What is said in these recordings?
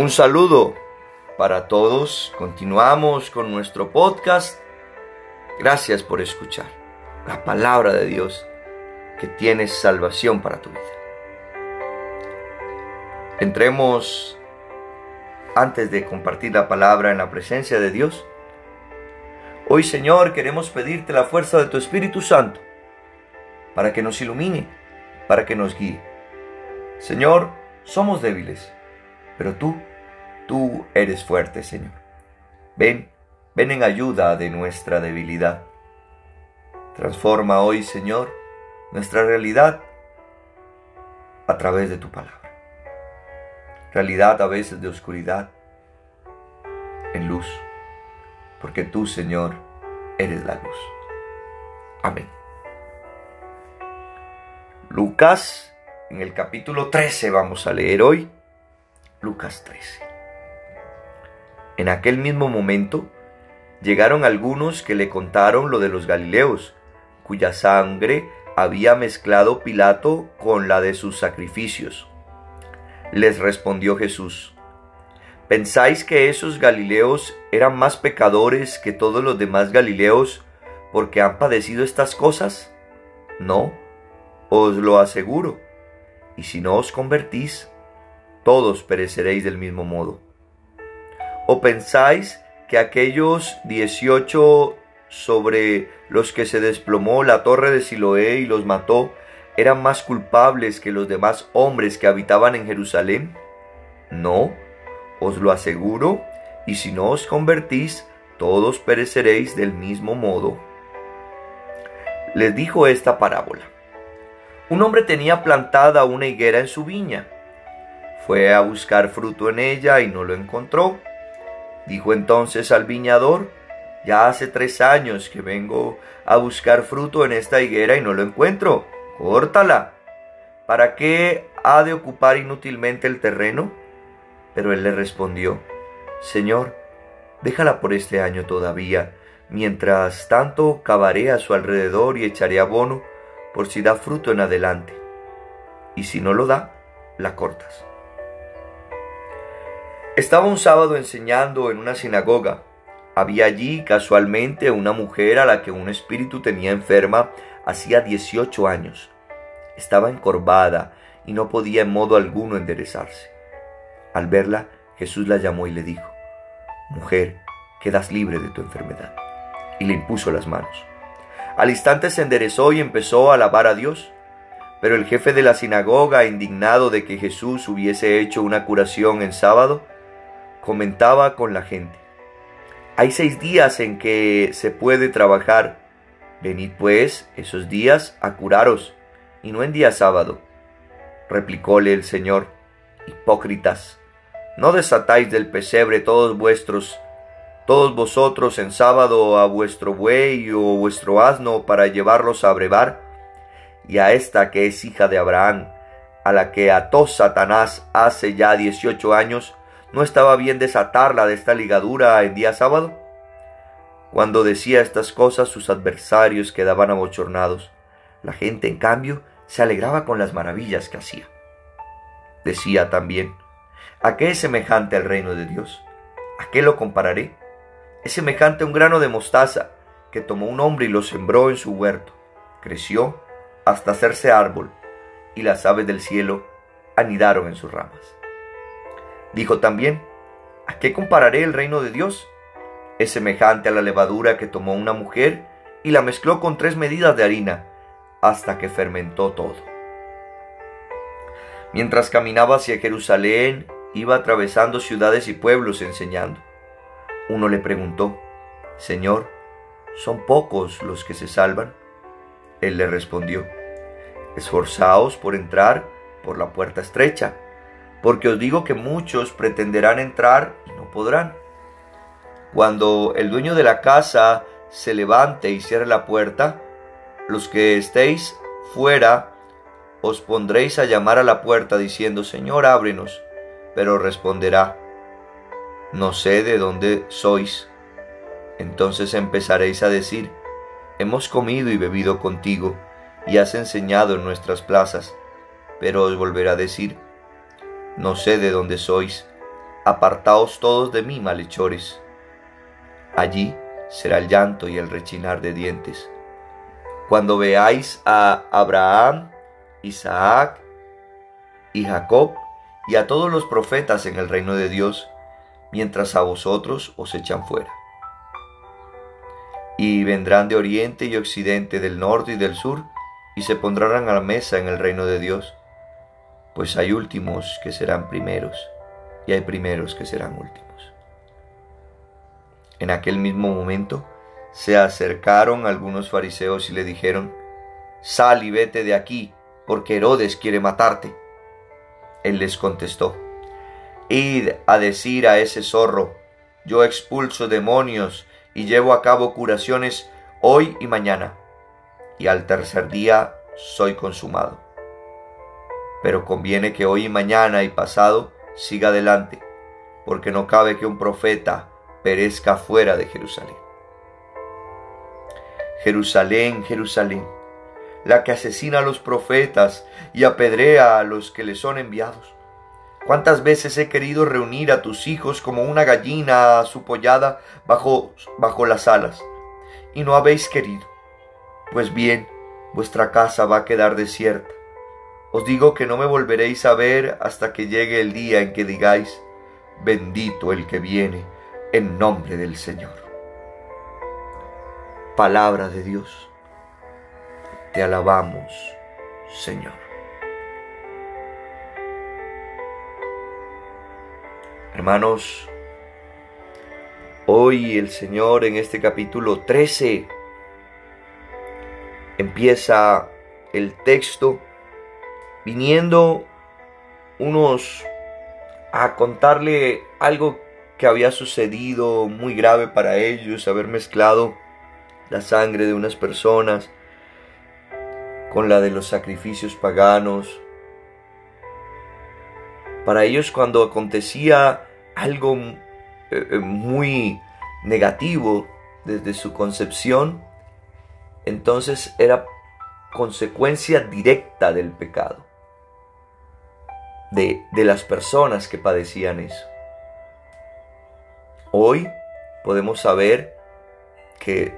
Un saludo para todos. Continuamos con nuestro podcast. Gracias por escuchar la palabra de Dios que tiene salvación para tu vida. Entremos antes de compartir la palabra en la presencia de Dios. Hoy Señor queremos pedirte la fuerza de tu Espíritu Santo para que nos ilumine, para que nos guíe. Señor, somos débiles, pero tú Tú eres fuerte, Señor. Ven, ven en ayuda de nuestra debilidad. Transforma hoy, Señor, nuestra realidad a través de tu palabra. Realidad a veces de oscuridad, en luz, porque tú, Señor, eres la luz. Amén. Lucas, en el capítulo 13 vamos a leer hoy, Lucas 13. En aquel mismo momento llegaron algunos que le contaron lo de los Galileos, cuya sangre había mezclado Pilato con la de sus sacrificios. Les respondió Jesús, ¿pensáis que esos Galileos eran más pecadores que todos los demás Galileos porque han padecido estas cosas? No, os lo aseguro, y si no os convertís, todos pereceréis del mismo modo. ¿O pensáis que aquellos 18 sobre los que se desplomó la torre de Siloé y los mató eran más culpables que los demás hombres que habitaban en Jerusalén? No, os lo aseguro, y si no os convertís, todos pereceréis del mismo modo. Les dijo esta parábola. Un hombre tenía plantada una higuera en su viña. Fue a buscar fruto en ella y no lo encontró Dijo entonces al viñador, ya hace tres años que vengo a buscar fruto en esta higuera y no lo encuentro. Córtala. ¿Para qué ha de ocupar inútilmente el terreno? Pero él le respondió, Señor, déjala por este año todavía, mientras tanto cavaré a su alrededor y echaré abono por si da fruto en adelante. Y si no lo da, la cortas. Estaba un sábado enseñando en una sinagoga. Había allí casualmente una mujer a la que un espíritu tenía enferma hacía 18 años. Estaba encorvada y no podía en modo alguno enderezarse. Al verla, Jesús la llamó y le dijo, Mujer, quedas libre de tu enfermedad. Y le impuso las manos. Al instante se enderezó y empezó a alabar a Dios. Pero el jefe de la sinagoga, indignado de que Jesús hubiese hecho una curación en sábado, comentaba con la gente. Hay seis días en que se puede trabajar. Venid pues esos días a curaros, y no en día sábado. Replicóle el Señor, hipócritas, no desatáis del pesebre todos vuestros, todos vosotros en sábado a vuestro buey o vuestro asno para llevarlos a brevar, y a esta que es hija de Abraham, a la que ató Satanás hace ya dieciocho años, ¿No estaba bien desatarla de esta ligadura en día sábado? Cuando decía estas cosas sus adversarios quedaban abochornados. La gente, en cambio, se alegraba con las maravillas que hacía. Decía también, ¿a qué es semejante el reino de Dios? ¿A qué lo compararé? Es semejante a un grano de mostaza que tomó un hombre y lo sembró en su huerto. Creció hasta hacerse árbol, y las aves del cielo anidaron en sus ramas. Dijo también, ¿a qué compararé el reino de Dios? Es semejante a la levadura que tomó una mujer y la mezcló con tres medidas de harina hasta que fermentó todo. Mientras caminaba hacia Jerusalén, iba atravesando ciudades y pueblos enseñando. Uno le preguntó, Señor, ¿son pocos los que se salvan? Él le respondió, Esforzaos por entrar por la puerta estrecha porque os digo que muchos pretenderán entrar y no podrán. Cuando el dueño de la casa se levante y cierre la puerta, los que estéis fuera os pondréis a llamar a la puerta diciendo, Señor, ábrenos. Pero responderá, no sé de dónde sois. Entonces empezaréis a decir, hemos comido y bebido contigo, y has enseñado en nuestras plazas. Pero os volverá a decir, no sé de dónde sois, apartaos todos de mí, malhechores. Allí será el llanto y el rechinar de dientes. Cuando veáis a Abraham, Isaac y Jacob y a todos los profetas en el reino de Dios, mientras a vosotros os echan fuera. Y vendrán de oriente y occidente, del norte y del sur, y se pondrán a la mesa en el reino de Dios, pues hay últimos que serán primeros, y hay primeros que serán últimos. En aquel mismo momento se acercaron algunos fariseos y le dijeron, Sal y vete de aquí, porque Herodes quiere matarte. Él les contestó, Id a decir a ese zorro, yo expulso demonios y llevo a cabo curaciones hoy y mañana, y al tercer día soy consumado. Pero conviene que hoy y mañana y pasado siga adelante, porque no cabe que un profeta perezca fuera de Jerusalén. Jerusalén, Jerusalén, la que asesina a los profetas y apedrea a los que le son enviados. ¿Cuántas veces he querido reunir a tus hijos como una gallina a su pollada bajo, bajo las alas? Y no habéis querido. Pues bien, vuestra casa va a quedar desierta. Os digo que no me volveréis a ver hasta que llegue el día en que digáis, bendito el que viene en nombre del Señor. Palabra de Dios. Te alabamos, Señor. Hermanos, hoy el Señor en este capítulo 13 empieza el texto viniendo unos a contarle algo que había sucedido muy grave para ellos, haber mezclado la sangre de unas personas con la de los sacrificios paganos. Para ellos cuando acontecía algo eh, eh, muy negativo desde su concepción, entonces era consecuencia directa del pecado, de, de las personas que padecían eso. Hoy podemos saber que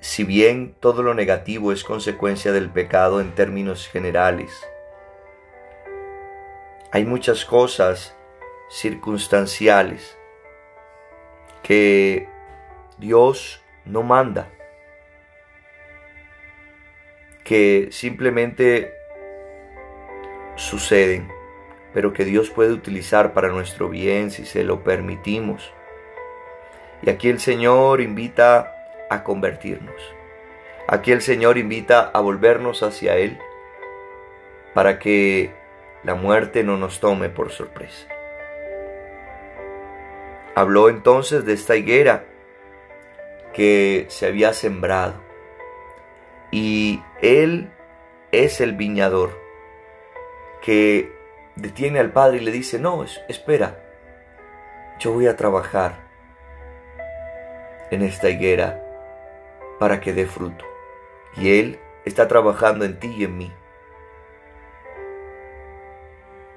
si bien todo lo negativo es consecuencia del pecado en términos generales, hay muchas cosas circunstanciales que Dios no manda, que simplemente suceden, pero que Dios puede utilizar para nuestro bien si se lo permitimos. Y aquí el Señor invita a convertirnos. Aquí el Señor invita a volvernos hacia Él para que la muerte no nos tome por sorpresa. Habló entonces de esta higuera que se había sembrado y Él es el viñador que detiene al Padre y le dice, no, espera, yo voy a trabajar en esta higuera para que dé fruto. Y Él está trabajando en ti y en mí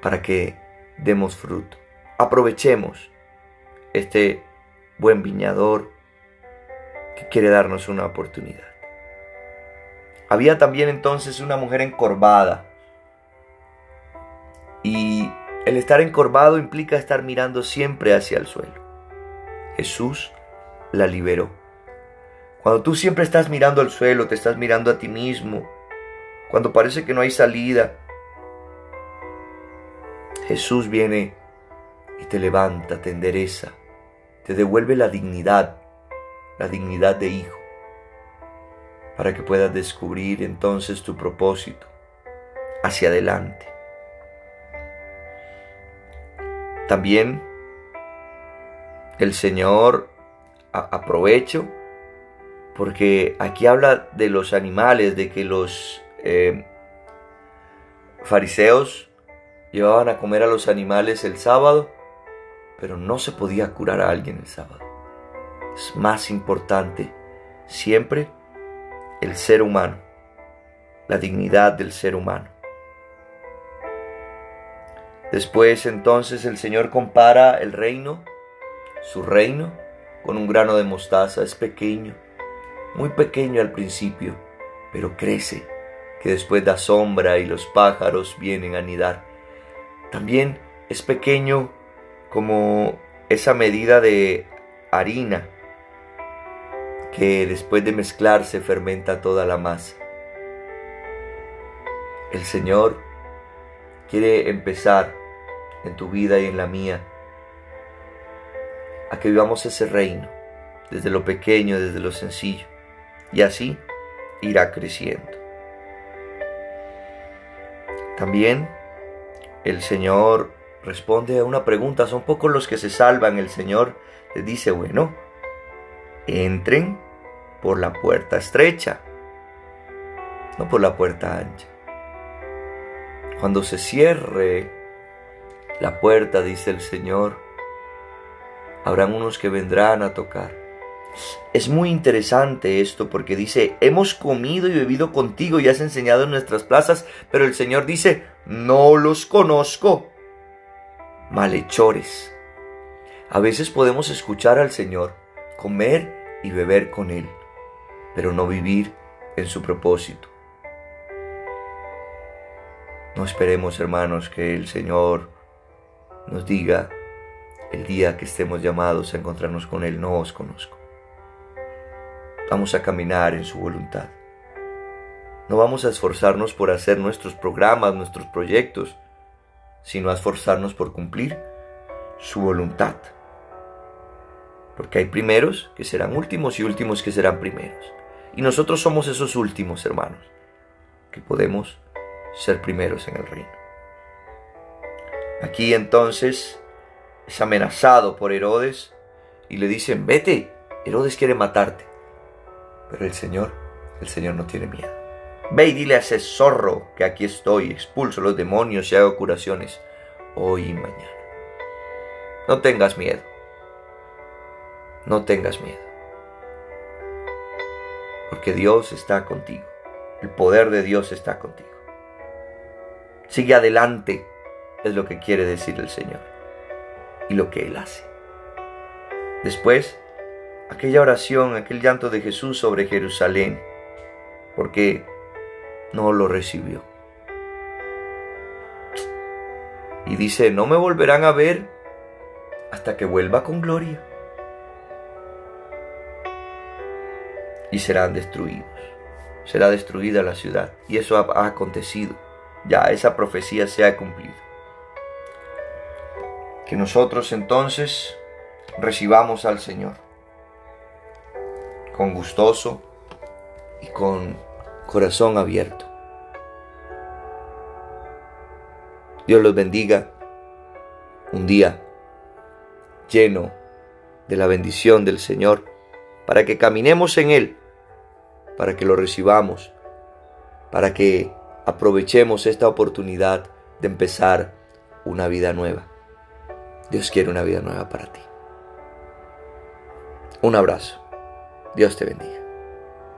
para que demos fruto. Aprovechemos este buen viñador que quiere darnos una oportunidad. Había también entonces una mujer encorvada. Y el estar encorvado implica estar mirando siempre hacia el suelo. Jesús la liberó. Cuando tú siempre estás mirando al suelo, te estás mirando a ti mismo, cuando parece que no hay salida, Jesús viene y te levanta, te endereza, te devuelve la dignidad, la dignidad de hijo, para que puedas descubrir entonces tu propósito hacia adelante. También el Señor aprovecho porque aquí habla de los animales, de que los eh, fariseos llevaban a comer a los animales el sábado, pero no se podía curar a alguien el sábado. Es más importante siempre el ser humano, la dignidad del ser humano. Después entonces el Señor compara el reino, su reino, con un grano de mostaza. Es pequeño, muy pequeño al principio, pero crece, que después da sombra y los pájaros vienen a anidar. También es pequeño como esa medida de harina que después de mezclarse fermenta toda la masa. El Señor quiere empezar en tu vida y en la mía a que vivamos ese reino desde lo pequeño, desde lo sencillo, y así irá creciendo. También el Señor responde a una pregunta, son pocos los que se salvan, el Señor les dice, bueno, entren por la puerta estrecha, no por la puerta ancha. Cuando se cierre la puerta, dice el Señor, habrán unos que vendrán a tocar. Es muy interesante esto porque dice, hemos comido y bebido contigo y has enseñado en nuestras plazas, pero el Señor dice, no los conozco. Malhechores. A veces podemos escuchar al Señor, comer y beber con Él, pero no vivir en su propósito. No esperemos, hermanos, que el Señor nos diga el día que estemos llamados a encontrarnos con Él, no os conozco. Vamos a caminar en su voluntad. No vamos a esforzarnos por hacer nuestros programas, nuestros proyectos, sino a esforzarnos por cumplir su voluntad. Porque hay primeros que serán últimos y últimos que serán primeros. Y nosotros somos esos últimos hermanos, que podemos ser primeros en el reino. Aquí entonces es amenazado por Herodes y le dicen, vete, Herodes quiere matarte. Pero el Señor, el Señor no tiene miedo. Ve y dile a ese zorro que aquí estoy, expulso los demonios y hago curaciones hoy y mañana. No tengas miedo no tengas miedo. Porque Dios está contigo. El poder de Dios está contigo. Sigue adelante, es lo que quiere decir el Señor. Y lo que Él hace. Después, aquella oración, aquel llanto de Jesús sobre Jerusalén, porque no lo recibió. Y dice, no me volverán a ver hasta que vuelva con gloria. y serán destruidos. Será destruida la ciudad. Y eso ha, acontecido. Ya esa profecía se ha cumplido. Que nosotros entonces recibamos al Señor con gustoso y con corazón abierto. Dios los bendiga un día lleno de la bendición del Señor para que caminemos en Él, para que lo recibamos, para que aprovechemos esta oportunidad de empezar una vida nueva. Dios quiere una vida nueva para ti. Un abrazo. Dios te bendiga.